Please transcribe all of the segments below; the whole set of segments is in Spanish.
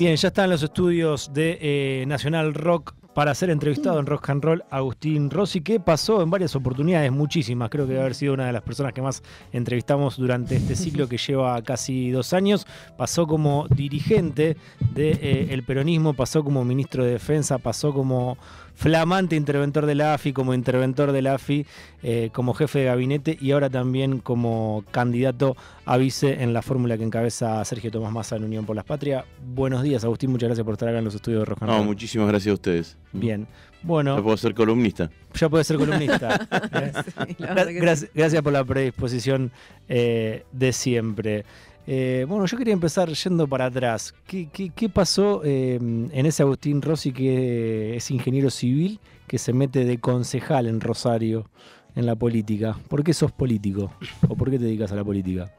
Bien, ya está en los estudios de eh, Nacional Rock para ser entrevistado en Rock and Roll Agustín Rossi, que pasó en varias oportunidades, muchísimas. Creo que debe haber sido una de las personas que más entrevistamos durante este ciclo que lleva casi dos años. Pasó como dirigente del de, eh, peronismo, pasó como ministro de Defensa, pasó como flamante interventor de la AFI, como interventor de la AFI, eh, como jefe de gabinete y ahora también como candidato a vice en la fórmula que encabeza Sergio Tomás Massa en Unión por las Patrias. Buenos días, Agustín, muchas gracias por estar acá en los estudios de Roja. No, muchísimas gracias a ustedes. Bien. Bueno. Ya puedo ser columnista. Ya puedo ser columnista. sí, gracias, gracias, por la predisposición eh, de siempre. Eh, bueno, yo quería empezar yendo para atrás. ¿Qué, qué, qué pasó eh, en ese Agustín Rossi que es ingeniero civil que se mete de concejal en Rosario en la política? ¿Por qué sos político? ¿O por qué te dedicas a la política?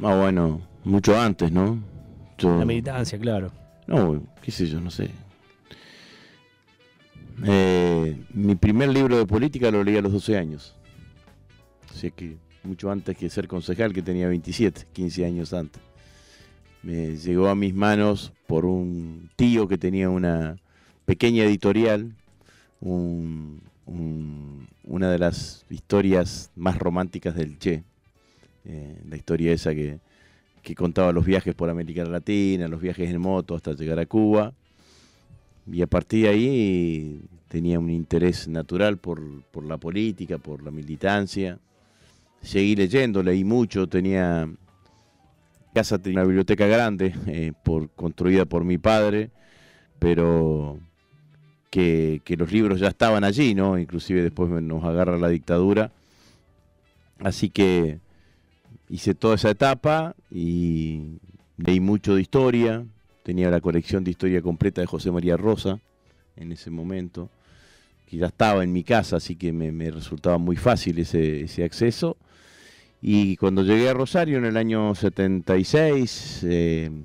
Ah, bueno, mucho antes, ¿no? Yo... La militancia, claro. No, qué sé yo, no sé. Eh, mi primer libro de política lo leí a los 12 años. Así que mucho antes que ser concejal, que tenía 27, 15 años antes. Me llegó a mis manos por un tío que tenía una pequeña editorial, un, un, una de las historias más románticas del Che, eh, la historia esa que, que contaba los viajes por América Latina, los viajes en moto hasta llegar a Cuba. Y a partir de ahí tenía un interés natural por, por la política, por la militancia seguí leyendo, leí mucho, tenía casa tenía una biblioteca grande, eh, por, construida por mi padre, pero que, los libros ya estaban allí, ¿no? Inclusive después nos agarra la dictadura. Así que hice toda esa etapa y leí mucho de historia, tenía la colección de historia completa de José María Rosa en ese momento, que ya estaba en mi casa, así que me, resultaba muy fácil ese acceso. Y cuando llegué a Rosario en el año 76,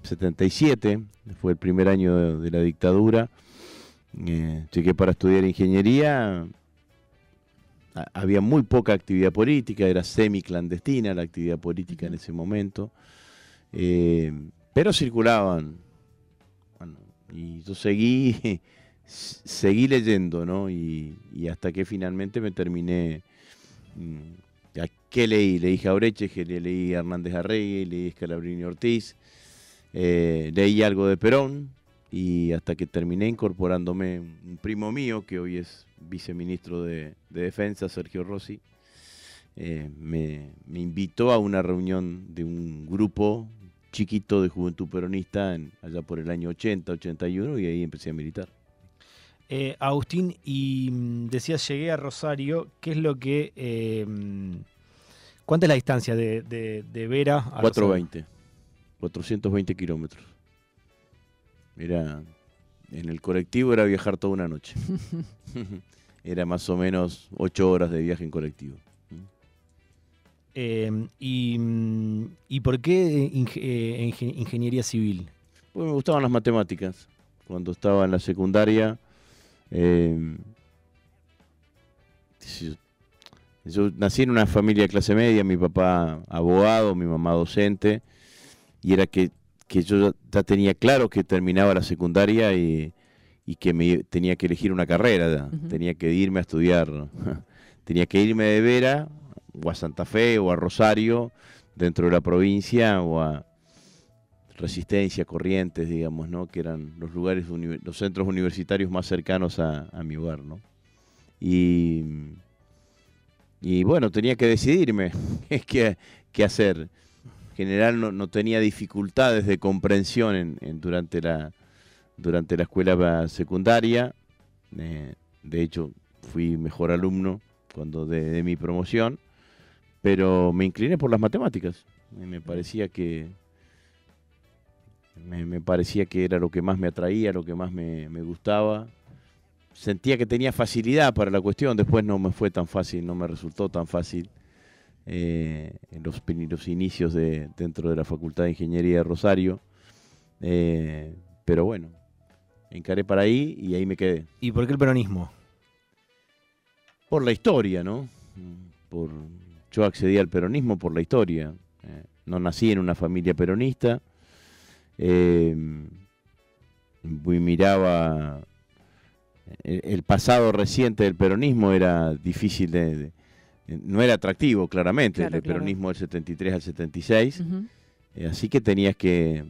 77, eh, fue el primer año de, la dictadura, eh, llegué para estudiar ingeniería. había muy poca actividad política, era semi-clandestina la actividad política en ese momento, eh, pero circulaban. y yo seguí, seguí leyendo, ¿no? Y, y, hasta que finalmente me terminé mm, ¿Qué leí? Leí Jaureche, leí Hernández Arregui, leí Scalabrini Ortiz, eh, leí algo de Perón y hasta que terminé incorporándome un primo mío que hoy es viceministro de, Defensa, Sergio Rossi, eh, me, invitó a una reunión de un grupo chiquito de juventud peronista allá por el año 80, 81 y ahí empecé a militar. Eh, Agustín, y mm, decías, llegué a Rosario, ¿qué es lo que... Eh, ¿Cuánta es la distancia de, de, Vera a 420, 420 kilómetros. Era, en el colectivo era viajar toda una noche. era más o menos 8 horas de viaje en colectivo. Eh, mm, y, por qué ingeniería civil? Pues me gustaban las matemáticas. Cuando estaba en la secundaria eh, yo. Nací en una familia de clase media, mi papá abogado, mi mamá docente, y era que, yo ya tenía claro que terminaba la secundaria y, que me tenía que elegir una carrera, tenía que irme a estudiar, tenía que irme de Vera o a Santa Fe o a Rosario, dentro de la provincia, o a Resistencia, Corrientes, digamos, ¿no? que eran los lugares, los centros universitarios más cercanos a, mi hogar. ¿no? Y, y bueno, tenía que decidirme qué, qué hacer. En general no, no, tenía dificultades de comprensión en, durante, la, durante la escuela secundaria. Eh, de hecho, fui mejor alumno cuando de, mi promoción, pero me incliné por las matemáticas. Me parecía que, me, parecía que era lo que más me atraía, lo que más me, gustaba. Sentía que tenía facilidad para la cuestión, después no me fue tan fácil, no me resultó tan fácil eh, en los, los, inicios de, dentro de la Facultad de Ingeniería de Rosario. Eh, pero bueno, encaré para ahí y ahí me quedé. ¿Y por qué el peronismo? Por la historia, ¿no? Por, yo accedí al peronismo por la historia. Eh, no nací en una familia peronista. Eh, miraba el, pasado reciente del peronismo era difícil de, no era atractivo claramente el peronismo del 73 al 76 eh, así que tenías que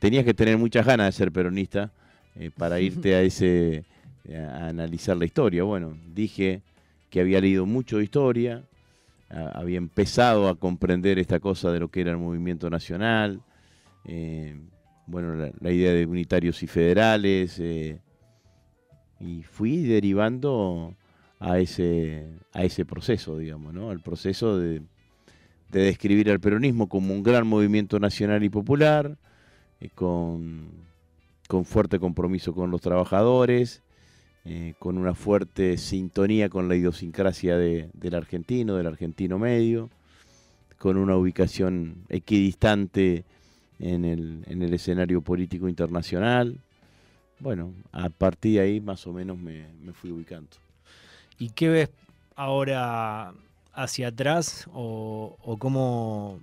tenías que tener muchas ganas de ser peronista eh, para irte a ese a analizar la historia. Bueno dije que había leído mucho de historia había empezado a comprender esta cosa de lo que era el movimiento nacional bueno, la, idea de unitarios y federales, eh, y fui derivando a ese, a ese proceso, digamos, ¿no? Al proceso de, describir al peronismo como un gran movimiento nacional y popular, eh, con, con, fuerte compromiso con los trabajadores, eh, con una fuerte sintonía con la idiosincrasia del argentino, del argentino medio, con una ubicación equidistante en el, en el escenario político internacional. Bueno, a partir de ahí más o menos me, fui ubicando. ¿Y qué ves ahora hacia atrás o, cómo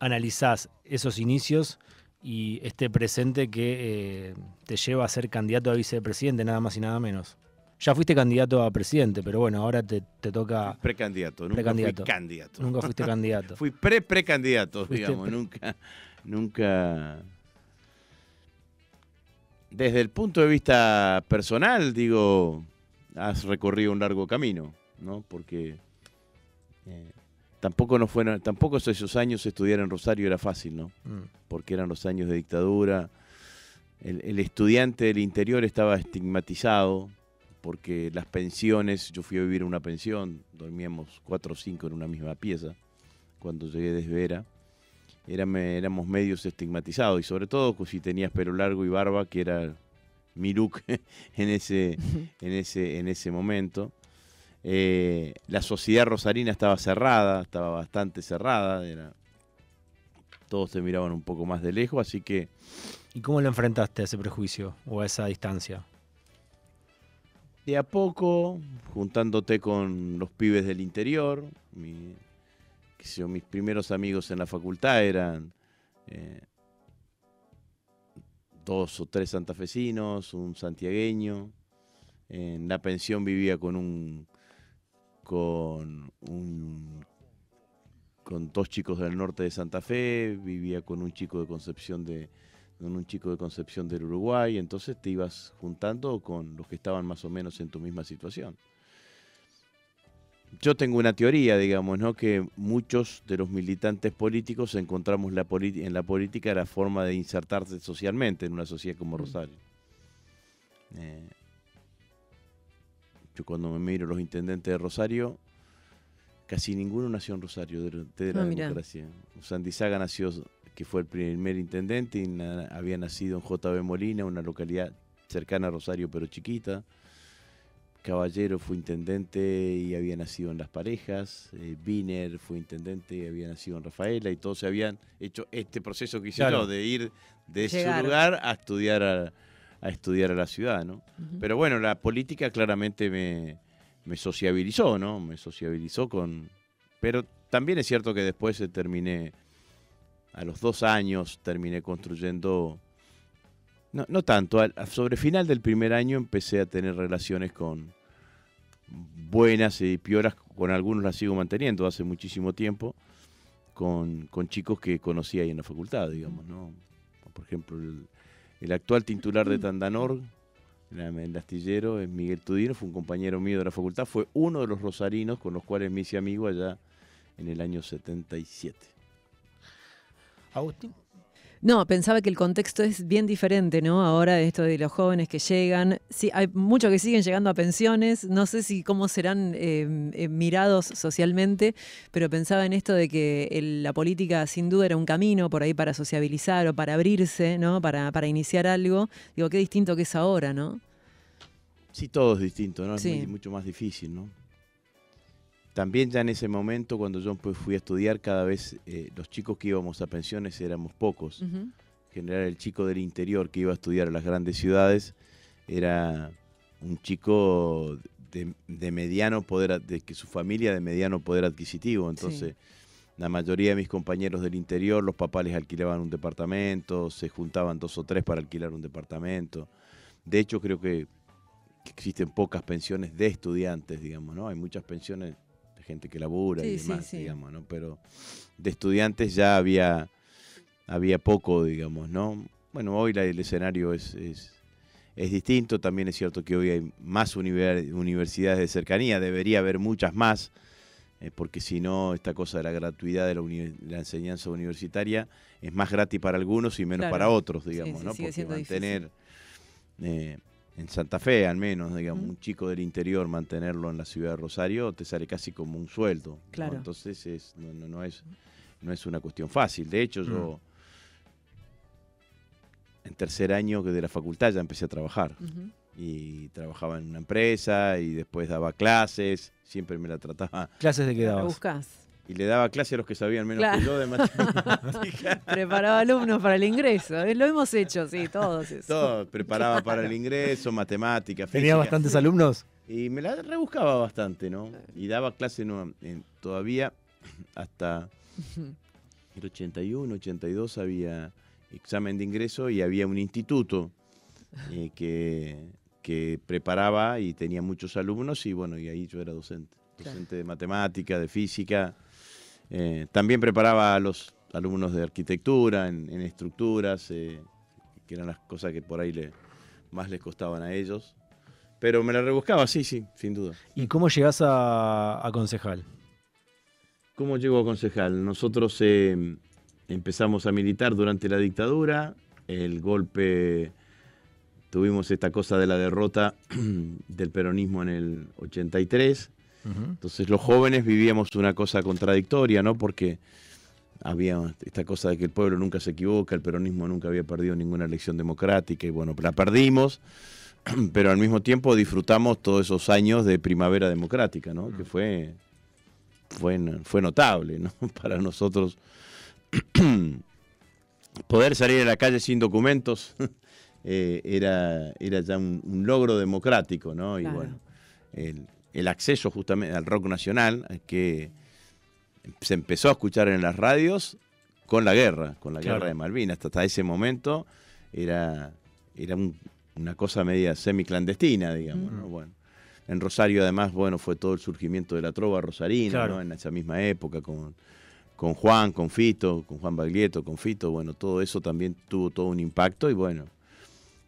analizás esos inicios y este presente que eh, te lleva a ser candidato a vicepresidente, nada más y nada menos? Ya fuiste candidato a presidente, pero bueno, ahora te, toca. Precandidato, nunca fui candidato. Nunca fuiste candidato. fui pre-precandidato, digamos, nunca, nunca... Desde el punto de vista personal, digo, has recorrido un largo camino, ¿no? Porque eh, tampoco no fueron, tampoco esos años estudiar en Rosario era fácil, ¿no? Mm. Porque eran los años de dictadura. El, estudiante del interior estaba estigmatizado porque las pensiones, yo fui a vivir en una pensión, dormíamos cuatro o cinco en una misma pieza cuando llegué desde Vera éramos medios estigmatizados y sobre todo si tenías pelo largo y barba, que era mi look en ese, en ese, en ese momento. Eh, la sociedad rosarina estaba cerrada, estaba bastante cerrada, era, todos se miraban un poco más de lejos, así que... ¿Y cómo lo enfrentaste a ese prejuicio o a esa distancia? De a poco, juntándote con los pibes del interior, mi, mis primeros amigos en la facultad eran eh, dos o tres santafesinos, un santiagueño. En la pensión vivía con un con un con dos chicos del norte de Santa Fe, vivía con un chico de Concepción de con un chico de Concepción del Uruguay, entonces te ibas juntando con los que estaban más o menos en tu misma situación yo tengo una teoría, digamos, ¿no? que muchos de los militantes políticos encontramos la en la política la forma de insertarse socialmente en una sociedad como mm. Rosario. Eh, yo cuando me miro los intendentes de Rosario, casi ninguno nació en Rosario de, la ah, democracia. Sandizaga nació, que fue el primer intendente, y había nacido en JB Molina, una localidad cercana a Rosario pero chiquita. Caballero fue intendente y había nacido en Las Parejas, eh, Wiener fue intendente y había nacido en Rafaela, y todos se habían hecho este proceso que hice yo, de ir de su lugar a estudiar a, estudiar a la ciudad, ¿no? Pero bueno, la política claramente me, me sociabilizó, ¿no? Me sociabilizó con... Pero también es cierto que después terminé, a los dos años, terminé construyendo no, no tanto. sobre final del primer año empecé a tener relaciones con buenas y pioras, con algunos las sigo manteniendo hace muchísimo tiempo, con, chicos que conocí ahí en la facultad, digamos, ¿no? Por ejemplo, el, actual titular de Tandanor, el astillero, es Miguel Tudino, fue un compañero mío de la facultad, fue uno de los rosarinos con los cuales me hice amigo allá en el año 77. Agustín. No, pensaba que el contexto es bien diferente, ¿no? Ahora esto de los jóvenes que llegan, sí, hay muchos que siguen llegando a pensiones, no sé si cómo serán em, em, mirados socialmente, pero pensaba en esto de que la política sin duda era un camino por ahí para sociabilizar o para abrirse, ¿no? Para, para iniciar algo. Digo, qué distinto que es ahora, ¿no? Sí, todo es distinto, ¿no? Es mucho más difícil, ¿no? También ya en ese momento, cuando yo pues, fui a estudiar, cada vez eh, los chicos que íbamos a pensiones éramos pocos. En general, el chico del interior que iba a estudiar a las grandes ciudades era un chico de, mediano poder, de que su familia de mediano poder adquisitivo. Entonces, la mayoría de mis compañeros del interior, los papás les alquilaban un departamento, se juntaban dos o tres para alquilar un departamento. De hecho, creo que existen pocas pensiones de estudiantes, digamos, ¿no? Hay muchas pensiones de gente que labura y demás, digamos, ¿no? Pero de estudiantes ya había, había poco, digamos, ¿no? Bueno, hoy el escenario es, es, distinto, también es cierto que hoy hay más universidades de cercanía, debería haber muchas más, eh, porque si no, esta cosa de la gratuidad de la, enseñanza universitaria es más gratis para algunos y menos para otros, digamos, ¿no? Porque mantener... Eh, en Santa Fe al menos, digamos, un chico del interior mantenerlo en la ciudad de Rosario te sale casi como un sueldo. Claro. Entonces es, no, no, es, no es una cuestión fácil. De hecho, yo en tercer año de la facultad ya empecé a trabajar. Y trabajaba en una empresa y después daba clases, siempre me la trataba. ¿Clases de qué dabas? buscas? Y le daba clase a los que sabían menos que yo de matemáticas. Preparaba alumnos para el ingreso. ¿eh? Lo hemos hecho, sí, todos eso. Todo, preparaba para el ingreso, matemáticas, ¿Tenía bastantes alumnos? Y me la rebuscaba bastante, ¿no? Y daba clase todavía hasta el 81, 82 había examen de ingreso y había un instituto eh, que, que preparaba y tenía muchos alumnos y bueno, y ahí yo era docente. Docente de matemática, de física, eh, también preparaba a los alumnos de arquitectura en, estructuras, eh, que eran las cosas que por ahí le, más les costaban a ellos. Pero me la rebuscaba, sí, sí, sin duda. ¿Y cómo llegás a, concejal? ¿Cómo llego a concejal? Nosotros eh, empezamos a militar durante la dictadura, el golpe, tuvimos esta cosa de la derrota del peronismo en el 83, entonces los jóvenes vivíamos una cosa contradictoria, ¿no? Porque había esta cosa de que el pueblo nunca se equivoca, el peronismo nunca había perdido ninguna elección democrática y bueno, la perdimos, pero al mismo tiempo disfrutamos todos esos años de primavera democrática, ¿no? Que fue, fue, fue notable, ¿no? Para nosotros poder salir a la calle sin documentos eh, era, era ya un, logro democrático, ¿no? Y bueno, el, el acceso justamente al rock nacional, que se empezó a escuchar en las radios con la guerra, con la guerra de Malvinas. Hasta, ese momento era, era una cosa media semiclandestina, digamos. bueno, en Rosario además, bueno, fue todo el surgimiento de la trova rosarina, en esa misma época, con, con Juan, con Fito, con Juan Baglietto, con Fito, bueno, todo eso también tuvo todo un impacto y bueno,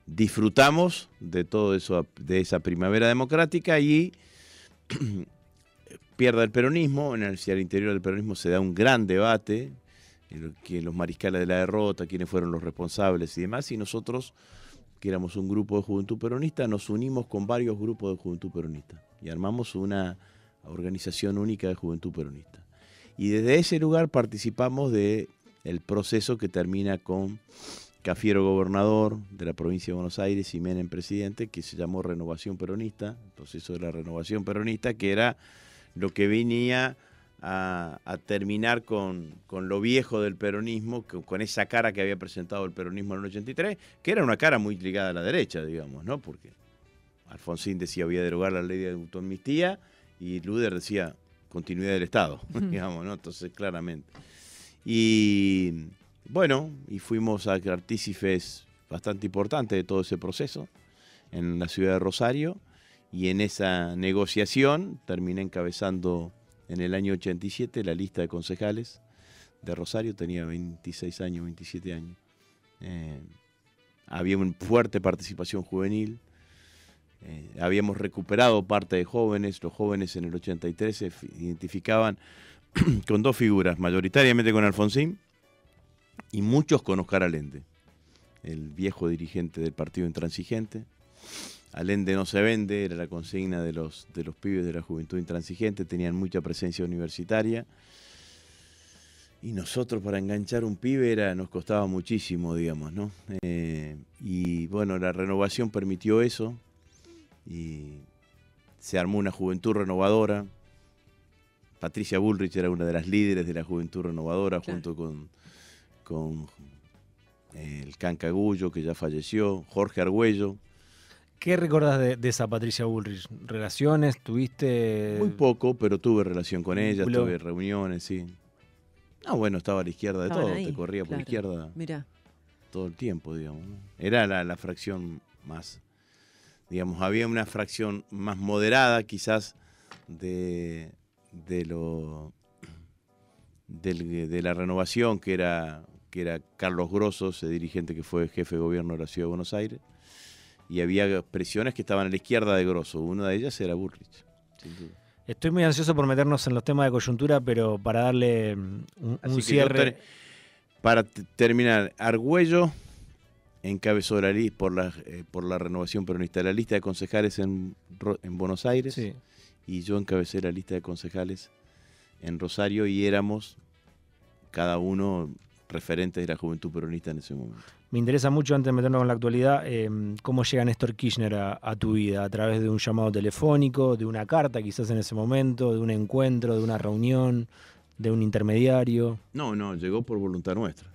disfrutamos de todo eso, de esa primavera democrática y pierda el peronismo, en el, interior del peronismo se da un gran debate, que los mariscales de la derrota, quiénes fueron los responsables y demás, y nosotros, que éramos un grupo de juventud peronista, nos unimos con varios grupos de juventud peronista y armamos una organización única de juventud peronista. Y desde ese lugar participamos de el proceso que termina con Cafiero gobernador de la provincia de Buenos Aires y Menem presidente, que se llamó Renovación Peronista, el proceso de la Renovación Peronista, que era lo que venía a, terminar con, lo viejo del peronismo, con esa cara que había presentado el peronismo en el 83, que era una cara muy ligada a la derecha, digamos, ¿no? Porque Alfonsín decía voy a derogar la ley de autoamnistía y Luder decía continuidad del Estado, digamos, ¿no? Entonces, claramente. Y bueno, y fuimos a artícifes bastante importantes de todo ese proceso en la ciudad de Rosario y en esa negociación terminé encabezando en el año 87 la lista de concejales de Rosario, tenía 26 años, 27 años. Eh, había una fuerte participación juvenil, eh, habíamos recuperado parte de jóvenes, los jóvenes en el 83 se identificaban con dos figuras, mayoritariamente con Alfonsín y muchos con Oscar Allende, el viejo dirigente del partido intransigente. Allende no se vende, era la consigna de los, de los pibes de la juventud intransigente, tenían mucha presencia universitaria. Y nosotros para enganchar un pibe era, nos costaba muchísimo, digamos, ¿no? Eh, y bueno, la renovación permitió eso y se armó una juventud renovadora. Patricia Bullrich era una de las líderes de la juventud renovadora junto con con el Cancagullo, que ya falleció, Jorge Argüello. ¿Qué recordás de, esa Patricia Bullrich? ¿Relaciones? ¿Tuviste...? Muy poco, pero tuve relación con ella, tuve reuniones, sí. Ah, bueno, estaba a la izquierda de Estaban todo, ahí, te corría por la izquierda Mira, todo el tiempo, digamos. Era la, la fracción más, digamos, había una fracción más moderada quizás de, de lo del- de la renovación, que era, que era Carlos Grosos, el dirigente que fue jefe de gobierno de la Ciudad de Buenos Aires, y había presiones que estaban a la izquierda de Grosso. Una de ellas era Bullrich, sin duda. Estoy muy ansioso por meternos en los temas de coyuntura, pero para darle mm, un, cierre. ter- para terminar, Argüello encabezó la li- por la, eh, por la renovación peronista la lista de concejales en, en Buenos Aires Sí. y yo encabecé la lista de concejales en Rosario y éramos cada uno referentes de la juventud peronista en ese momento. Me interesa mucho, antes de meternos con la actualidad, eh, cómo llega Néstor Kirchner a, a tu vida, a través de un llamado telefónico, de una carta quizás en ese momento, de un encuentro, de una reunión, de un intermediario. No, no, llegó por voluntad nuestra.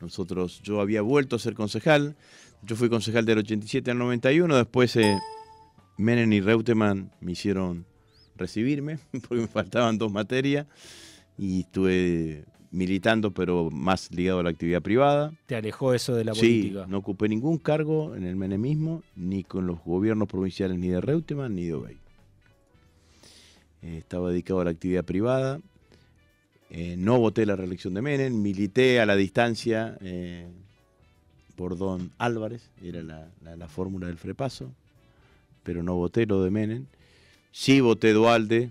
Nosotros, yo había vuelto a ser concejal, yo fui concejal del 87 al 91, después eh, Menem y Reutemann me hicieron recibirme, porque me faltaban dos materias, y estuve militando, pero más ligado a la actividad privada. ¿Te alejó eso de la Sí, política? no ocupé ningún cargo en el menemismo, ni con los gobiernos provinciales, ni de Reutemann, ni de Obey. Eh, estaba dedicado a la actividad privada. Eh, no voté la reelección de Menem, milité a la distancia eh, por Don Álvarez, era la, la- la fórmula del frepaso, pero no voté lo de Menem. Sí voté Dualde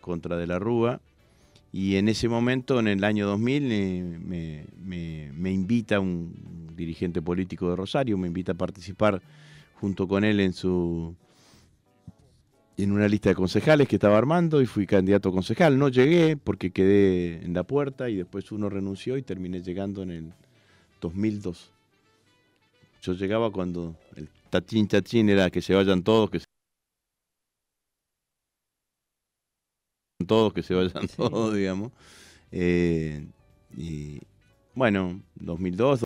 contra De la Rúa, y en ese momento, en el año 2000, eh, me, me- me invita un dirigente político de Rosario, me invita a participar junto con él en su en una lista de concejales que estaba armando y fui candidato a concejal. No llegué porque quedé en la puerta y después uno renunció y terminé llegando en el 2002. Yo llegaba cuando el tachín tachín era que se vayan todos, que se todos, que se vayan Sí. todos, digamos. Eh, y bueno, 2002.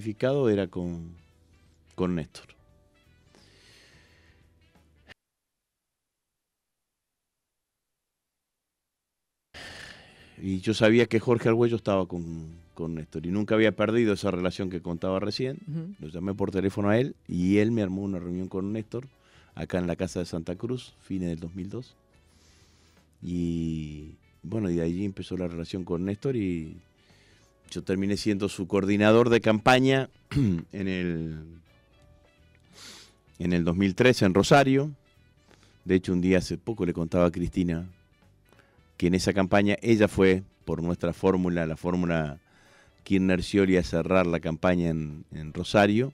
Identificado era con, con Néstor. Y yo sabía que Jorge Arguello estaba con, con Néstor y nunca había perdido esa relación que contaba recién. Lo llamé por teléfono a él y él me armó una reunión con Néstor acá en la casa de Santa Cruz, fines del 2002. Y bueno, y de allí empezó la relación con Néstor y yo terminé siendo su coordinador de campaña en el, en el 2013 en Rosario. De hecho, un día hace poco le contaba a Cristina que en esa campaña ella fue por nuestra fórmula, la fórmula Kirchner Scioli a cerrar la campaña en, en Rosario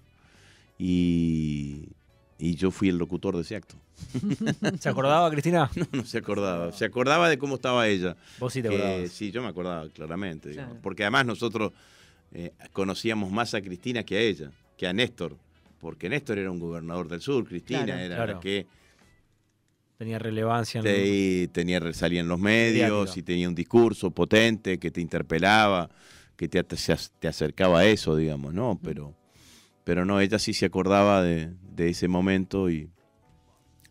y, y yo fui el locutor de ese acto. ¿Se acordaba, Cristina? No, no se acordaba. Se acordaba de cómo estaba ella. Vos sí te Que acordabas. sí, yo me acordaba claramente. digamos. Porque además nosotros eh, conocíamos más a Cristina que a ella, que a Néstor. Porque Néstor era un gobernador del sur, Cristina Claro. era Claro. la que Tenía relevancia. en- te- tenía, salía en los medios y tenía un discurso potente que te interpelaba, que te, te, te acercaba a eso, digamos, ¿no? Pero, pero no, ella sí se acordaba de, de ese momento y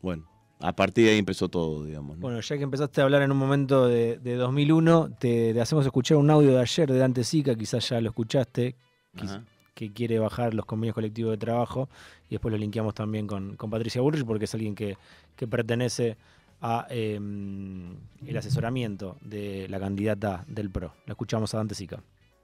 bueno, a partir de ahí empezó todo, digamos. ¿no? Bueno, ya que empezaste a hablar en un momento de, de 2001, te, te hacemos escuchar un audio de ayer de Dante Sica, quizás ya lo escuchaste, Ajá. que quiere bajar los convenios colectivos de trabajo, y después lo linkeamos también con, con Patricia Bullrich, porque es alguien que, que pertenece a eh, el asesoramiento de la candidata del PRO. La escuchamos a Dante Sica.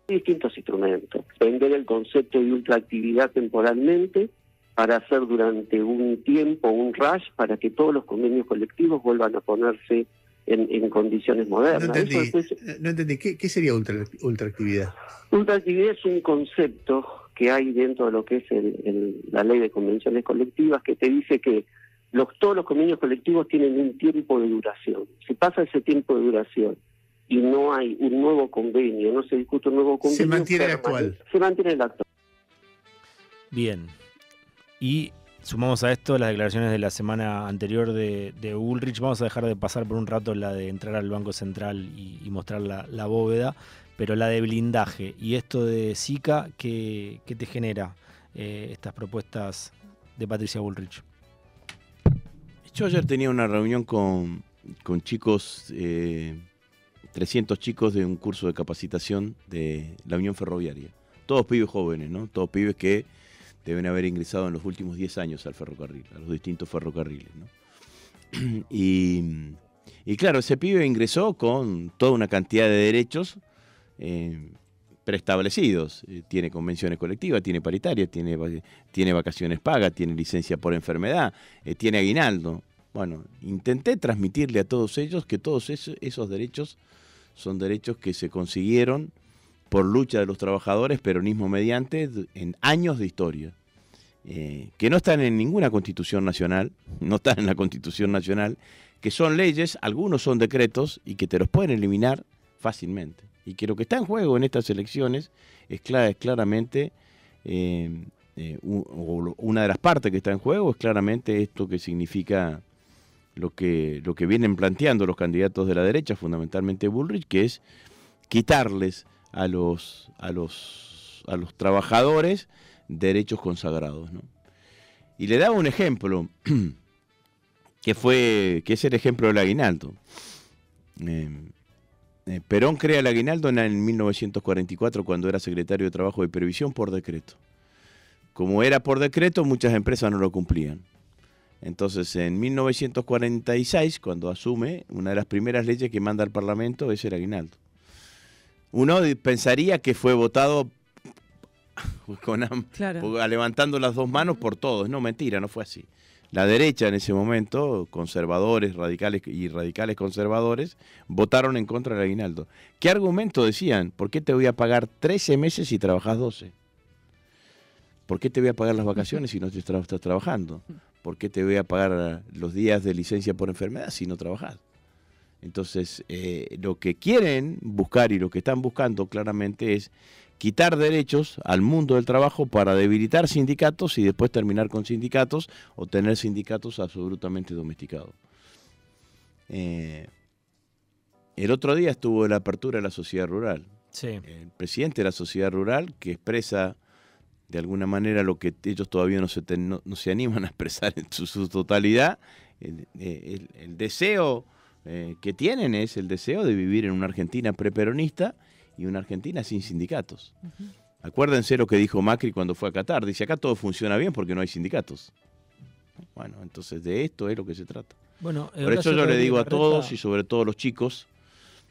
distintos instrumentos. Vender el concepto de ultraactividad temporalmente para hacer durante un tiempo un rush para que todos los convenios colectivos vuelvan a ponerse en, en condiciones No modernas. entendí, Eso después- no entendí. ¿Qué, qué sería ultra, ultraactividad? ultraactividad es un concepto que hay dentro de lo que es el- el- la ley de convenciones colectivas que te dice que los, todos los convenios colectivos tienen un tiempo de duración. Si pasa ese tiempo de duración y no hay un nuevo convenio, no se discute un nuevo convenio, Se mantiene el actual. Se mantiene el actual. Bien. Y sumamos a esto las declaraciones de la semana anterior de, de Ulrich. Vamos a dejar de pasar por un rato la de entrar al Banco Central y, mostrar la, bóveda, pero la de blindaje. Y esto de SICA, ¿qué, qué te genera eh, estas propuestas de Patricia Bullrich? Yo ayer tenía una reunión con, con chicos, eh, 300 chicos de un curso de capacitación de la Unión Ferroviaria. Todos pibes jóvenes, ¿no? Todos pibes que deben haber ingresado en los últimos 10 años al ferrocarril, a los distintos ferrocarriles, ¿no? Y, y claro, ese pibe ingresó con toda una cantidad de derechos eh, preestablecidos. Eh, tiene convenciones colectivas, tiene paritaria, tiene, tiene vacaciones pagas, tiene licencia por enfermedad, eh, tiene aguinaldo. Bueno, intenté transmitirle a todos ellos que todos eso- esos derechos son derechos que se consiguieron por lucha de los trabajadores, peronismo mediante, en años de historia. Eh, que no están en ninguna constitución nacional, no están en la constitución nacional, que son leyes, algunos son decretos y que te los pueden eliminar fácilmente. Y que lo que está en juego en estas elecciones es, clara- es claramente, eh, eh, una de las partes que está en juego es claramente esto que significa lo que, lo que vienen planteando los candidatos de la derecha, fundamentalmente Bullrich, que es quitarles a los, a los, a los trabajadores derechos consagrados. ¿no? Y le daba un ejemplo, que, fue, que es el ejemplo del aguinaldo. Eh, eh, Perón crea el aguinaldo en, en 1944 cuando era secretario de Trabajo y Previsión por decreto. Como era por decreto, muchas empresas no lo cumplían. Entonces, en 1946, cuando asume, una de las primeras leyes que manda al Parlamento es el aguinaldo. Uno pensaría que fue votado con Claro. levantando las dos manos por todos. No, mentira, no fue así. La derecha en ese momento, conservadores, radicales y radicales conservadores, votaron en contra del aguinaldo. ¿Qué argumento decían? ¿Por qué te voy a pagar 13 meses si trabajas 12? ¿Por qué te voy a pagar las vacaciones si no te estás trabajando? ¿Por qué te voy a pagar eh, los días de licencia por enfermedad si no trabajas? Entonces, eh, lo que quieren buscar y lo que están buscando claramente es quitar derechos al mundo del trabajo para debilitar sindicatos y después terminar con sindicatos o tener sindicatos absolutamente domesticados. Eh, el otro día estuvo la apertura de la sociedad rural. Sí. El presidente de la sociedad rural que expresa de alguna manera lo que ellos todavía no se, ten- no, no se animan a expresar en su, su totalidad, el, el- el deseo eh, que tienen es el deseo de vivir en una Argentina preperonista y una Argentina sin sindicatos. Acuérdense lo que dijo Macri cuando fue a Qatar. Dice, acá todo funciona bien porque no hay sindicatos. Bueno, entonces de esto es lo que se trata. Bueno, Por Horacio eso yo le digo a todos y sobre todo a los chicos,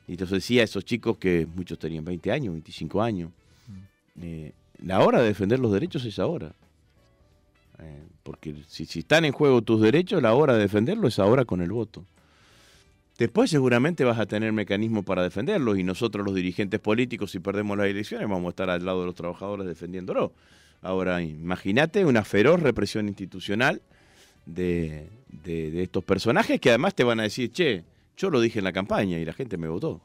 y les decía a esos chicos que muchos tenían 20 años, 25 años, eh, la hora de defender los derechos es ahora. Eh, porque si, si están en juego tus derechos, la hora de defenderlo es ahora con el voto. Después seguramente vas a tener mecanismos para defenderlos y nosotros los dirigentes políticos, si perdemos las elecciones, vamos a estar al lado de los trabajadores defendiéndolo. Ahora, imagínate una feroz represión institucional de, de- de estos personajes que además te van a decir, che, yo lo dije en la campaña y la gente me votó.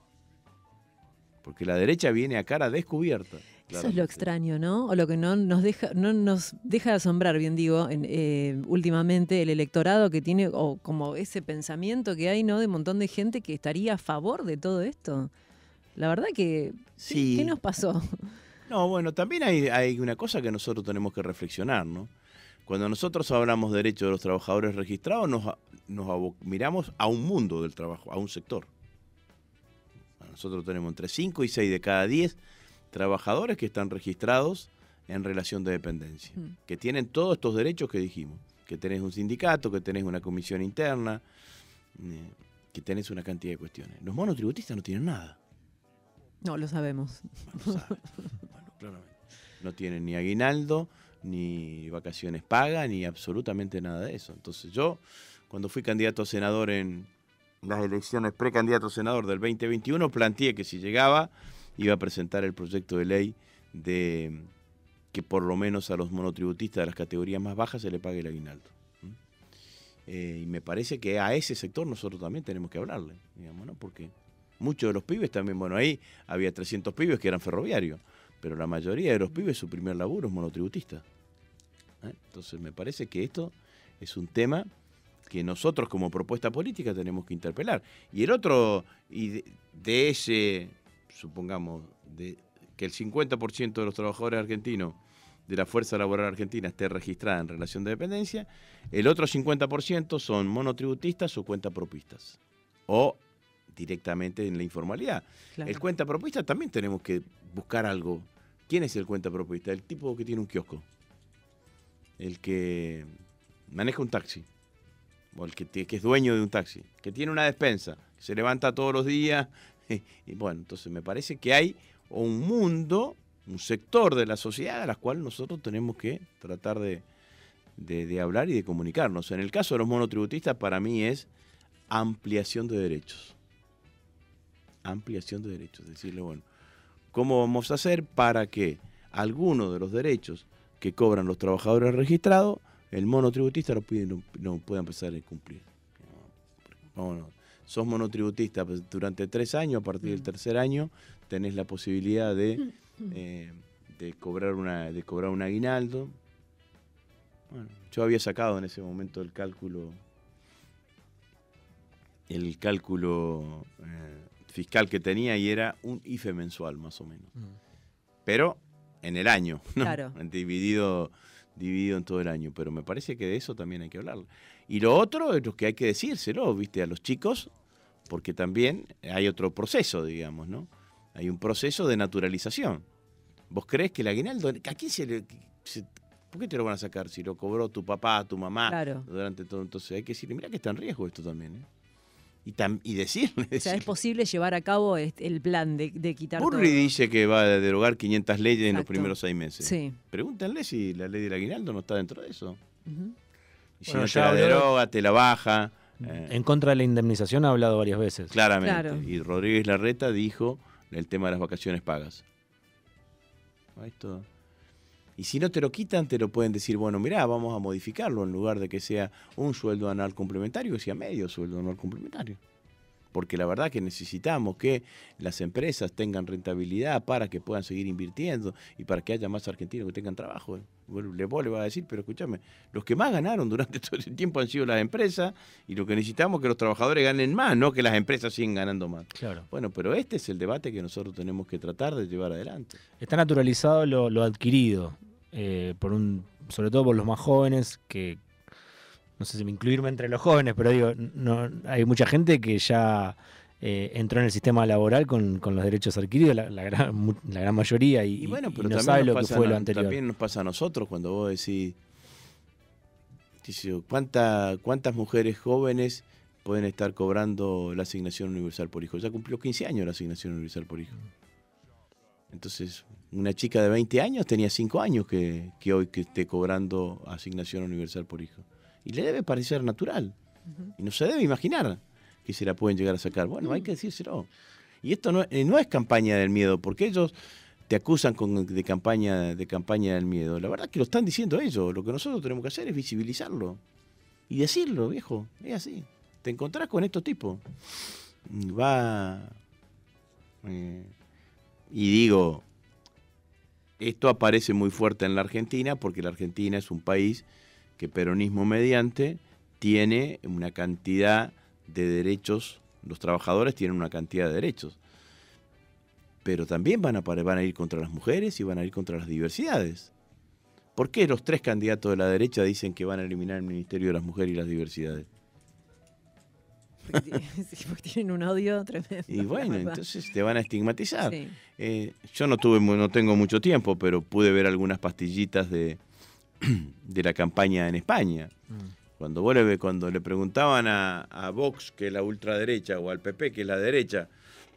Porque la derecha viene a cara descubierta. Eso es lo extraño, ¿no? O lo que no nos deja, no nos deja de asombrar, bien digo, en, eh, últimamente el electorado que tiene, o como ese pensamiento que hay, ¿no? De un montón de gente que estaría a favor de todo esto. La verdad que, Sí. ¿qué nos pasó? No, bueno, también hay, hay una cosa que nosotros tenemos que reflexionar, ¿no? Cuando nosotros hablamos de derechos de los trabajadores registrados, nos, nos miramos a un mundo del trabajo, a un sector. Nosotros tenemos entre 5 y 6 de cada 10 trabajadores que están registrados en relación de dependencia, Mm. que tienen todos estos derechos que dijimos, que tenés un sindicato, que tenés una comisión interna, eh, que tenés una cantidad de cuestiones. Los monotributistas no tienen nada. No, lo sabemos. Bueno, claramente. No tienen ni aguinaldo, ni vacaciones pagas, ni absolutamente nada de eso. Entonces yo, cuando fui candidato a senador en las elecciones precandidato a senador del 2021, planteé que si llegaba iba a presentar el proyecto de ley de que por lo menos a los monotributistas de las categorías más bajas se le pague el aguinaldo. Eh, y me parece que a ese sector nosotros también tenemos que hablarle, digamos, ¿no? Porque muchos de los pibes también, bueno, ahí había 300 pibes que eran ferroviarios, pero la mayoría de los pibes su primer laburo es monotributista. ¿eh? Entonces me parece que esto es un tema que nosotros como propuesta política tenemos que interpelar. Y el otro, y de ese, supongamos, de, que el 50% de los trabajadores argentinos de la fuerza laboral argentina esté registrada en relación de dependencia, el otro 50% son monotributistas o cuentapropistas. O directamente en la informalidad. Claro. El cuentapropista también tenemos que buscar algo. ¿Quién es el cuentapropista? El tipo que tiene un kiosco. El que maneja un taxi. O el que, que es dueño de un taxi. Que tiene una despensa. Que se levanta todos los días. Y bueno, entonces me parece que hay un mundo, un sector de la sociedad a la cual nosotros tenemos que tratar de, de- hablar y de comunicarnos. En el caso de los monotributistas, para mí es ampliación de derechos. Ampliación de derechos. Decirle, bueno, ¿cómo vamos a hacer para que algunos de los derechos que cobran los trabajadores registrados, el monotributista no, pueda empezar a cumplir? No, no. Sos monotributista pues, durante tres años, a partir del Mm. tercer año tenés la posibilidad de, eh, de cobrar una de cobrar un aguinaldo. Bueno, yo había sacado en ese momento el cálculo el cálculo eh, fiscal que tenía y era un IFE mensual más o menos. Mm. Pero en el año, ¿no? Claro. dividido, dividido en todo el año. Pero me parece que de eso también hay que hablar. Y lo otro es lo que hay que decírselo, viste, a los chicos, porque también hay otro proceso, digamos, ¿no? Hay un proceso de naturalización. ¿Vos crees que el aguinaldo, a quién se le... se- ¿Por qué te lo van a sacar si lo cobró tu papá, tu mamá Claro. durante todo? Entonces hay que decirle, mira que está en riesgo esto también, ¿eh? Y, tam- y decirle, O sea, es posible llevar a cabo este- el plan de, de quitar Burri todo. dice que va a derogar 500 leyes en los primeros seis meses. Sí. Pregúntenle si la ley del aguinaldo no está dentro de eso. Ujú. Y si Bueno, no te la deroga, te la baja. eh, En contra de la indemnización ha hablado varias veces. claramente. Claro. Y Rodríguez Larreta dijo el tema de las vacaciones pagas. Ahí todo. Y si no te lo quitan, te lo pueden decir, bueno, mirá, vamos a modificarlo en lugar de que sea un sueldo anual complementario, que sea medio sueldo anual complementario. Porque la verdad que necesitamos que las empresas tengan rentabilidad para que puedan seguir invirtiendo y para que haya más argentinos que tengan trabajo. Le vos le vas a decir, pero escúchame, los que más ganaron durante todo ese tiempo han sido las empresas y lo que necesitamos es que los trabajadores ganen más, no que las empresas sigan ganando más. Claro. Bueno, pero este es el debate que nosotros tenemos que tratar de llevar adelante. Está naturalizado lo, lo adquirido, eh, por un, sobre todo por los más jóvenes, que no sé si me incluirme entre los jóvenes, pero digo, no, hay mucha gente que ya eh, entró en el sistema laboral con, con los derechos adquiridos, la, la gran, la gran mayoría, y, Y bueno, y pero no sabe lo que fue lo anterior. también nos pasa a nosotros cuando vos decís, ¿cuánta- ¿cuántas mujeres jóvenes pueden estar cobrando la asignación universal por hijo? Ya cumplió 15 años la asignación universal por hijo. Entonces, una chica de 20 años tenía 5 años que, que hoy que esté cobrando asignación universal por hijo. Y le debe parecer natural. Y no se debe imaginar que se la pueden llegar a sacar. Bueno, hay que decírselo. Y esto no, eh, no es campaña del miedo, porque ellos te acusan con, de, campaña, de campaña del miedo. La verdad que lo están diciendo ellos. Lo que nosotros tenemos que hacer es visibilizarlo. Y decirlo, viejo. Es así. Te encontrás con estos tipos. Va... eh, y digo, esto aparece muy fuerte en la Argentina porque la Argentina es un país que peronismo mediante tiene una cantidad de derechos, los trabajadores tienen una cantidad de derechos, pero también van a, van a ir contra las mujeres y van a ir contra las diversidades. ¿Por qué los tres candidatos de la derecha dicen que van a eliminar el Ministerio de las Mujeres y las diversidades? Porque ti- sí, porque tienen un odio tremendo. Y bueno, entonces te van a estigmatizar. Sí. Eh, yo no tuve, no tengo mucho tiempo, pero pude ver algunas pastillitas de, de la campaña en España. Mm. Cuando vos le, ve- cuando le preguntaban a, a Vox, que es la ultraderecha, o al PP, que es la derecha,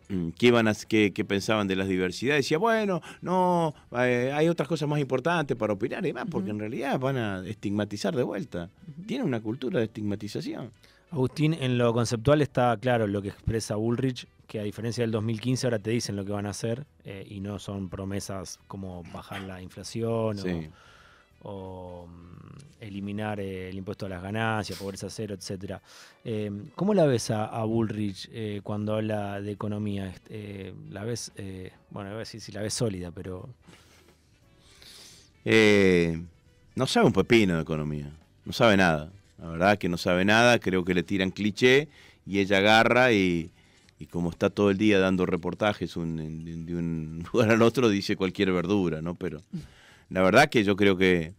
mm, qué, iban a, qué, qué pensaban de las diversidades, decía, bueno, no, eh, hay otras cosas más importantes para opinar y demás, porque en realidad van a estigmatizar de vuelta. Tienen una cultura de estigmatización. Agustín, en lo conceptual está claro lo que expresa Bullrich, que a diferencia del 2015 ahora te dicen lo que van a hacer eh, y no son promesas como bajar la inflación Sí. o, mm, eliminar eh, el impuesto a las ganancias, pobreza cero, etcétera. Eh, ¿Cómo la ves a, Bullrich eh, cuando habla de economía? Eh, ¿La ves, bueno, voy a decir si la ves sólida, pero no sabe un pepino de economía, no sabe nada. La verdad que no sabe nada, creo que le tiran cliché y ella agarra y, y como está todo el día dando reportajes de un lugar al otro, dice cualquier verdura, ¿no? Pero la verdad que yo creo que,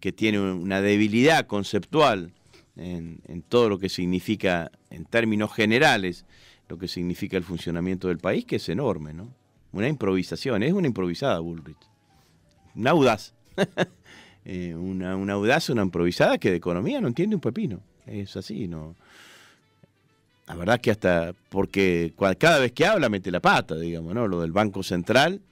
que tiene una debilidad conceptual en, todo lo que significa, en términos generales, lo que significa el funcionamiento del país, que es enorme, ¿no? Una improvisación, es una improvisada Bullrich. Una audaz. Eh, una, audaz, una improvisada que de economía no entiende un pepino. Es así, ¿no? La verdad que hasta, porque cada vez que habla mete la pata, digamos, ¿no? Lo del Banco Central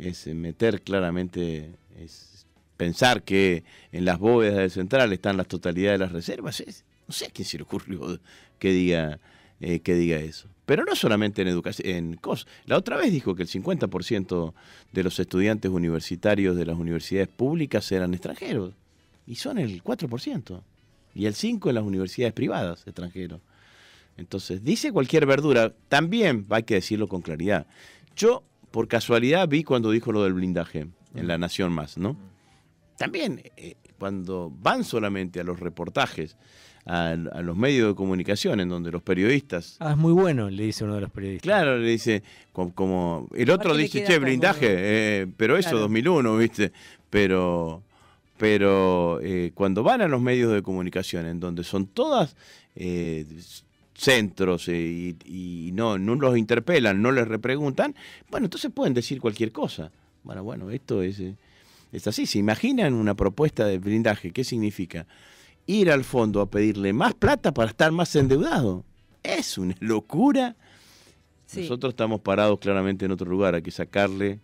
es meter claramente, es pensar que en las bóvedas del Central están las totalidades de las reservas. es- no sé a quién se le ocurrió que diga, eh, que diga eso. Pero no solamente en educación, en cosas. La otra vez dijo que el 50% de los estudiantes universitarios de las universidades públicas eran extranjeros. Y son el 4%. Y el 5% en las universidades privadas extranjeros. Entonces, dice cualquier verdura, también hay que decirlo con claridad. Yo, por casualidad, vi cuando dijo lo del blindaje en La Nación Más, ¿no? También, eh, cuando van solamente a los reportajes, a, a los medios de comunicación, en donde los periodistas ah, es muy bueno, le dice uno de los periodistas. Claro, le dice, co- como, el otro dice, che, blindaje, eh, pero eso, Claro. 2001, ¿viste? Pero, pero eh, cuando van a los medios de comunicación, en donde son todas eh, centros eh, y, y no, no los interpelan, no les repreguntan, bueno, entonces pueden decir cualquier cosa. Bueno, bueno, esto es, eh, es así. ¿Se imaginan una propuesta de blindaje? ¿Qué significa? Ir al fondo a pedirle más plata para estar más endeudado. Es una locura. Sí. Nosotros estamos parados claramente en otro lugar, hay que sacarle,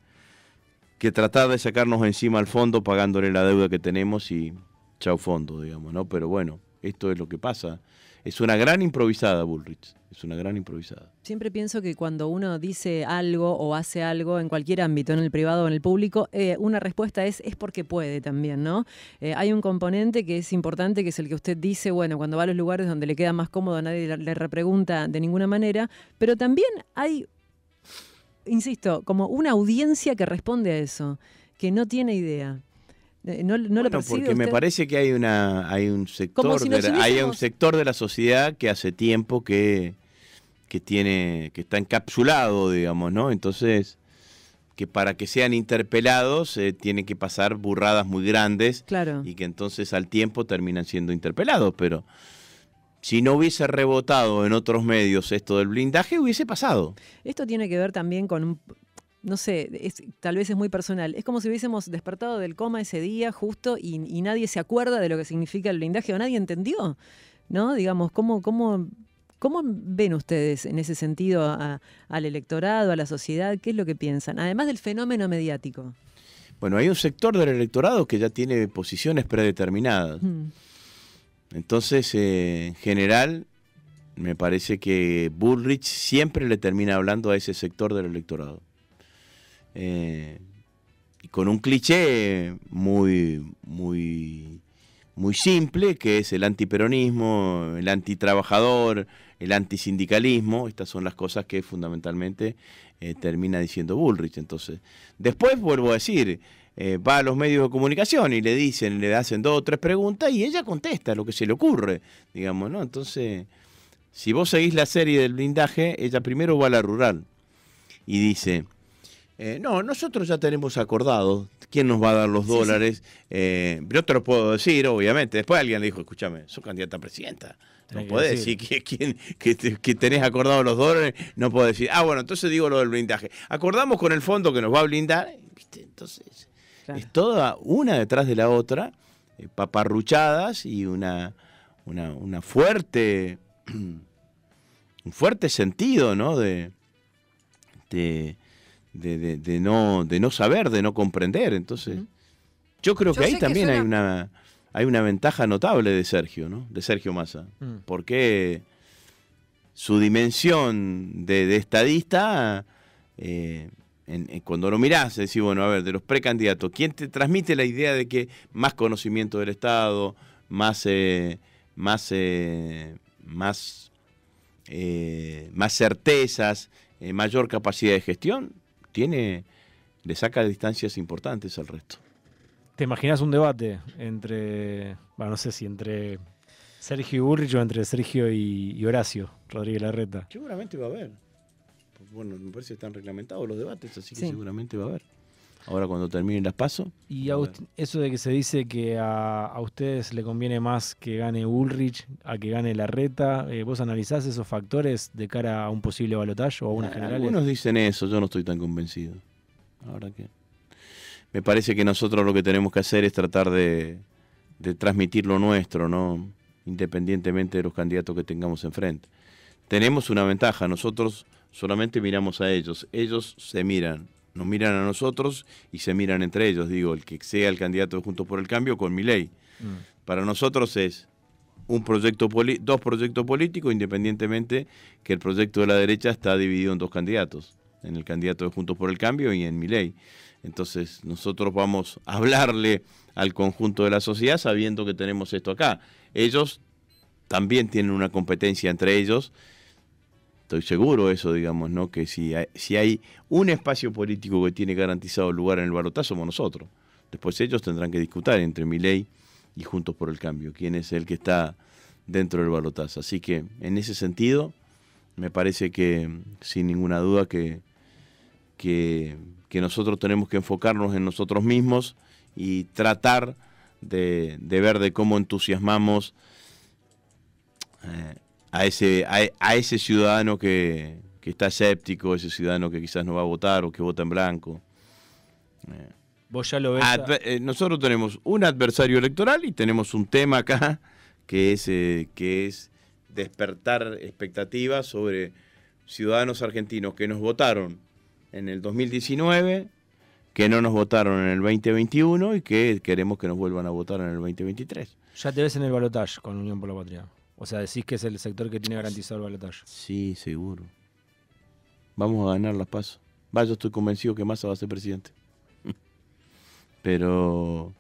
que tratar de sacarnos encima al fondo pagándole la deuda que tenemos y chau fondo, digamos, ¿no? Pero bueno, esto es lo que pasa. Es una gran improvisada, Bullrich, es una gran improvisada. Siempre pienso que cuando uno dice algo o hace algo en cualquier ámbito, en el privado o en el público, eh, una respuesta es es porque puede también, ¿no? Eh, hay un componente que es importante, que es el que usted dice, bueno, cuando va a los lugares donde le queda más cómodo, nadie le- repregunta de ninguna manera, pero también hay, insisto, como una audiencia que responde a eso, que no tiene idea. Eh, ¿No, lo percibe porque me parece que hay una hay un sector si de la, hay un sector de la sociedad que hace tiempo que, que tiene que está encapsulado, digamos, ¿no? Entonces que para que sean interpelados eh, tienen que pasar burradas muy grandes Claro. y que entonces al tiempo terminan siendo interpelados, pero si no hubiese rebotado en otros medios esto del blindaje, hubiese pasado. Esto tiene que ver también con un, no sé, es- tal vez es muy personal. Es como si hubiésemos despertado del coma ese día justo y, y nadie se acuerda de lo que significa el blindaje o nadie entendió, ¿no? Digamos, ¿cómo, cómo, cómo ven ustedes en ese sentido a- al electorado, a la sociedad? ¿Qué es lo que piensan? Además del fenómeno mediático. Bueno, hay un sector del electorado que ya tiene posiciones predeterminadas. Mm. Entonces, eh, en general, me parece que Bullrich siempre le termina hablando a ese sector del electorado. Eh, y con un cliché muy, muy, muy simple, que es el antiperonismo, el antitrabajador, el antisindicalismo. Estas son las cosas que fundamentalmente eh, termina diciendo Bullrich. Entonces, después vuelvo a decir, eh, va a los medios de comunicación y le dicen, le hacen dos o tres preguntas y ella contesta lo que se le ocurre, digamos, ¿no? Entonces, si vos seguís la serie del blindaje, ella primero va a la rural y dice, eh, no, nosotros ya tenemos acordado quién nos va a dar los Sí, sí. dólares. Eh, yo te lo puedo decir, obviamente. Después alguien le dijo, escúchame, sos candidata a presidenta. No Tenés podés decir. decir que, quién- que, que tenés acordado los dólares, no puedo decir, ah, bueno, entonces digo lo del blindaje. Acordamos con el fondo que nos va a blindar, ¿viste? Entonces, Claro. es toda una detrás de la otra, eh, paparruchadas y una, una, una fuerte, un fuerte sentido, ¿no? De, de, de, de- de no, de no saber, de no comprender. Entonces, yo creo Yo que ahí que también hay una, hay una ventaja notable de Sergio, ¿no? De Sergio Massa. Mm. Porque su dimensión de, de estadista eh, cuando lo mirás, decís, bueno, a ver, de los precandidatos, ¿quién te transmite la idea de que más conocimiento del Estado, más, eh, más, eh, más, eh, más certezas, mayor capacidad de gestión? Tiene, le saca distancias importantes al resto. ¿Te imaginas un debate entre, bueno, no sé si entre Sergio Burrich o entre Sergio y, Horacio Rodríguez Larreta? Seguramente va a haber. Bueno, me parece que están reglamentados los debates, así que seguramente va a haber. Ahora cuando terminen las pasos. Y eso de que se dice que a, ustedes le conviene más que gane Ulrich a que gane Larreta, eh, ¿vos analizás esos factores de cara a un posible balotaje o a una ah, general? Algunos dicen eso, yo no estoy tan convencido. Ahora que me parece que nosotros lo que tenemos que hacer es tratar de, transmitir lo nuestro, ¿no? independientemente de los candidatos que tengamos enfrente. Tenemos una ventaja, nosotros solamente miramos a ellos, ellos se miran, nos miran a nosotros y se miran entre ellos, digo, el que sea el candidato de Juntos por el Cambio con mi ley. Mm. Para nosotros es un proyecto dos proyectos políticos, independientemente que el proyecto de la derecha está dividido en dos candidatos, en el candidato de Juntos por el Cambio y en mi ley. Entonces nosotros vamos a hablarle al conjunto de la sociedad sabiendo que tenemos esto acá. Ellos también tienen una competencia entre ellos. Estoy seguro de eso, digamos, ¿no? Que si hay, si hay un espacio político que tiene garantizado lugar en el balotaje, somos nosotros. Después ellos tendrán que discutir entre mi ley y Juntos por el Cambio, quién es el que está dentro del balotaje. Así que en ese sentido, me parece que sin ninguna duda que, que que nosotros tenemos que enfocarnos en nosotros mismos y tratar de, ver de cómo entusiasmamos eh, a, ese, a, ese ciudadano que, está escéptico, ese ciudadano que quizás no va a votar o que vota en blanco. Eh, Vos ya lo ves. Eh, nosotros tenemos un adversario electoral y tenemos un tema acá que es, que es despertar expectativas sobre ciudadanos argentinos que nos votaron en el 2019, que no nos votaron en el 2021 y que queremos que nos vuelvan a votar en el 2023. Ya te ves en el balotaje con Unión por la Patria. O sea, decís que es el sector que tiene garantizado el balotaje. Sí, seguro. Vamos a ganar las pasos. Va, yo estoy convencido que Massa va a ser presidente. pero,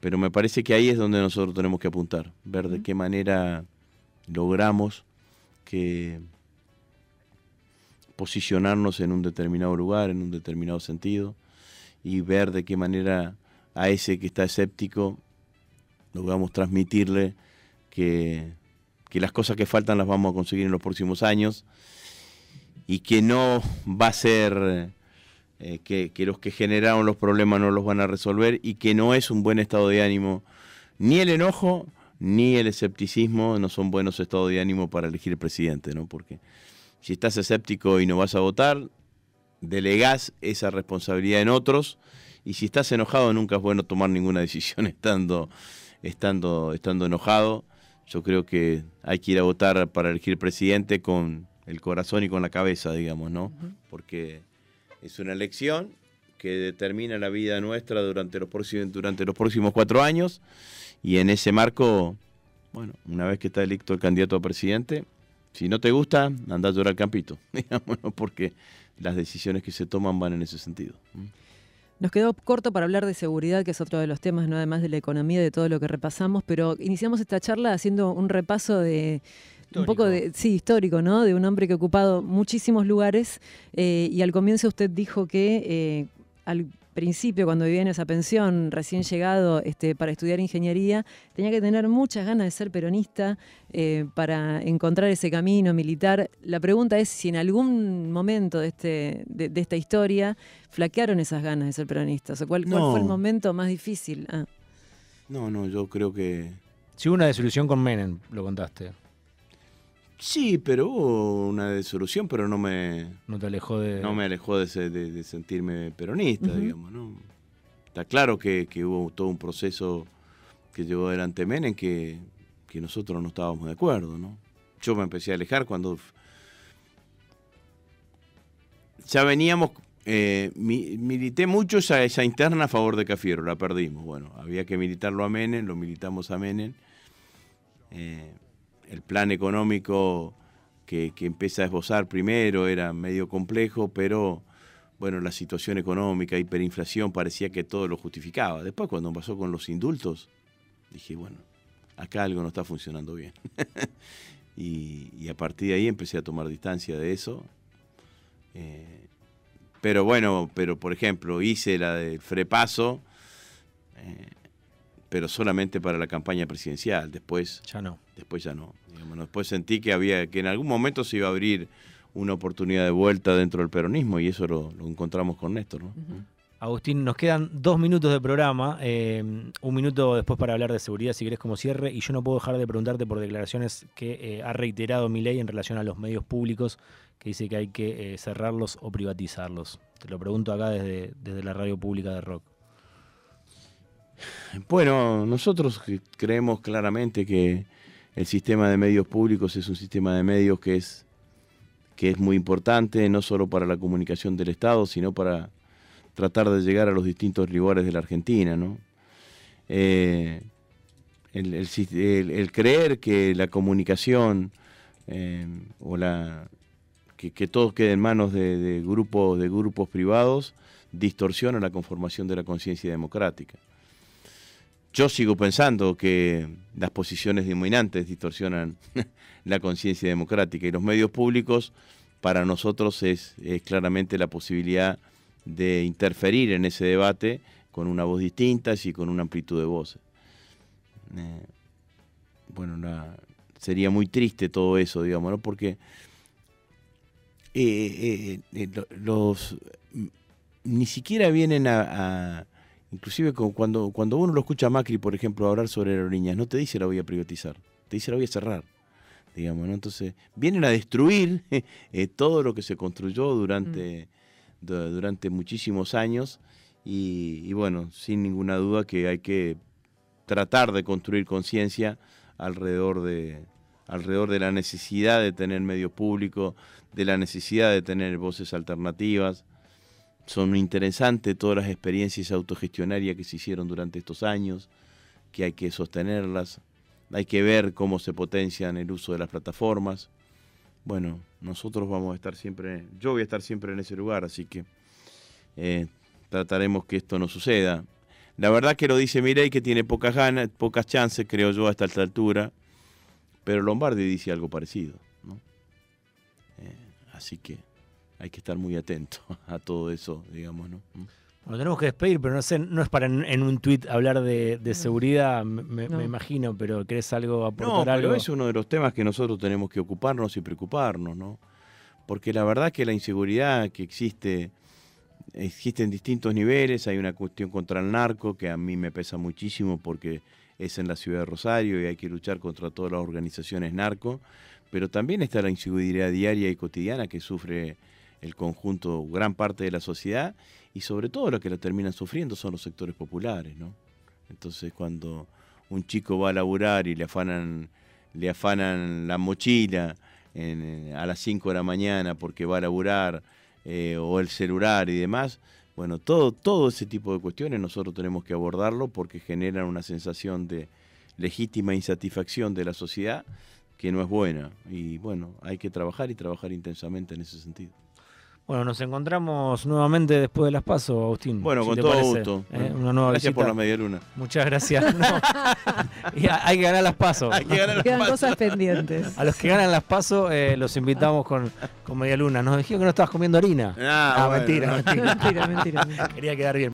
pero me parece que ahí es donde nosotros tenemos que apuntar, ver de qué manera logramos que posicionarnos en un determinado lugar, en un determinado sentido, y ver de qué manera a ese que está escéptico logramos transmitirle que, las cosas que faltan las vamos a conseguir en los próximos años y que no va a ser eh, que, que, los que generaron los problemas no los van a resolver y que no es un buen estado de ánimo, ni el enojo ni el escepticismo no son buenos estados de ánimo para elegir presidente, ¿no? Porque si estás escéptico y no vas a votar, delegás esa responsabilidad en otros. Y si estás enojado, nunca es bueno tomar ninguna decisión estando, estando, estando enojado. Yo creo que hay que ir a votar para elegir presidente con el corazón y con la cabeza, digamos, ¿no? Porque es una elección que determina la vida nuestra durante los, próximos, durante los próximos cuatro años. Y en ese marco, bueno, una vez que está electo el candidato a presidente, si no te gusta, anda a llorar al campito, digamos, porque las decisiones que se toman van en ese sentido. Nos quedó corto para hablar de seguridad, que es otro de los temas, no además de la economía, de todo lo que repasamos, pero iniciamos esta charla haciendo un repaso de un poco de sí histórico, ¿no? De un hombre que ha ocupado muchísimos lugares eh, y al comienzo usted dijo que eh, al principio, cuando vivía en esa pensión, recién llegado este, para estudiar ingeniería, tenía que tener muchas ganas de ser peronista eh, para encontrar ese camino militar. La pregunta es si en algún momento de, este, de, esta historia flaquearon esas ganas de ser peronistas. O cuál, fue el momento más difícil. Ah. No, no, yo creo que... Sí, una desilusión con Menem, lo contaste. Sí, pero hubo una desolución, pero no me. No te alejó de. No me alejó de, sentirme peronista, digamos, ¿no? Está claro que, hubo todo un proceso que llevó adelante Menem que, que nosotros no estábamos de acuerdo, ¿no? Yo me empecé a alejar cuando. Ya veníamos. Eh, milité mucho esa, esa interna a favor de Cafiero, la perdimos. Bueno, había que militarlo a Menem, lo militamos a Menem. Eh, el plan económico que, empieza a esbozar primero era medio complejo, pero bueno, la situación económica, hiperinflación, parecía que todo lo justificaba. Después cuando pasó con los indultos, dije, bueno, acá algo no está funcionando bien. y, a partir de ahí empecé a tomar distancia de eso. Eh, pero bueno, pero por ejemplo, hice la del Frepaso, eh, pero solamente para la campaña presidencial. Después ya no. Después ya no. después sentí que había que en algún momento se iba a abrir una oportunidad de vuelta dentro del peronismo y eso lo, encontramos con Néstor. ¿no? Agustín, nos quedan dos minutos de programa, eh, un minuto después para hablar de seguridad, si querés como cierre, y yo no puedo dejar de preguntarte por declaraciones que eh, ha reiterado mi ley en relación a los medios públicos, que dice que hay que eh, cerrarlos o privatizarlos. Te lo pregunto acá desde, desde la radio pública de Rock. Bueno, nosotros creemos claramente que el sistema de medios públicos es un sistema de medios que es que es muy importante, no solo para la comunicación del Estado, sino para tratar de llegar a los distintos lugares de la Argentina. ¿no? Eh, el, creer que la comunicación eh, o la que, todo quede en manos de, grupos de grupos privados distorsiona la conformación de la conciencia democrática. Yo sigo pensando que las posiciones dominantes distorsionan la conciencia democrática y los medios públicos para nosotros es, claramente la posibilidad de interferir en ese debate con una voz distinta y con una amplitud de voces. Eh, bueno, sería muy triste todo eso, digamos, ¿no? Porque eh, eh, los ni siquiera vienen a Inclusive cuando, cuando uno lo escucha a Macri, por ejemplo, hablar sobre aerolíneas, no te dice la voy a privatizar, te dice la voy a cerrar. Digamos, ¿no? Entonces, vienen a destruir eh, todo lo que se construyó durante, mm. durante muchísimos años y, bueno, sin ninguna duda que hay que tratar de construir conciencia alrededor de, alrededor de la necesidad de tener medios públicos, de la necesidad de tener voces alternativas, son interesantes todas las experiencias autogestionarias que se hicieron durante estos años, que hay que sostenerlas, hay que ver cómo se potencian el uso de las plataformas. Bueno, nosotros vamos a estar siempre, yo voy a estar siempre en ese lugar, así que eh, trataremos que esto no suceda. La verdad que lo dice Mirei que tiene pocas ganas, pocas chances, creo yo, hasta esta altura, pero Lombardi dice algo parecido. Eh, así que hay que estar muy atento a todo eso, digamos, ¿no? Mm. Bueno, tenemos que despedir, pero no sé, no es para en, un tuit hablar de, seguridad, me, imagino, pero ¿querés algo aportar no, algo? es uno de los temas que nosotros tenemos que ocuparnos y preocuparnos, ¿no? Porque la verdad que la inseguridad que existe, existe en distintos niveles, hay una cuestión contra el narco que a mí me pesa muchísimo porque es en la ciudad de Rosario y hay que luchar contra todas las organizaciones narco, pero también está la inseguridad diaria y cotidiana que sufre el conjunto, gran parte de la sociedad, y sobre todo lo que la terminan sufriendo son los sectores populares, ¿no? Entonces cuando un chico va a laburar y le afanan, le afanan la mochila eh, a las 5 de la mañana porque va a laburar, eh, o el celular y demás, bueno, todo, todo ese tipo de cuestiones nosotros tenemos que abordarlo porque generan una sensación de legítima insatisfacción de la sociedad que no es buena. Y bueno, hay que trabajar y trabajar intensamente en ese sentido. Bueno, nos encontramos nuevamente después de las pasos, Agustín. Bueno, con todo gusto. ¿eh? Una nueva gracias por la media luna. Muchas gracias. hay que ganar las pasos. Quedan cosas pendientes. A los que ganan las pasos eh, los invitamos con, con media luna. Nos dijeron que no estabas comiendo harina. Ah, mentira, mentira. mentira, mentira. Quería quedar bien.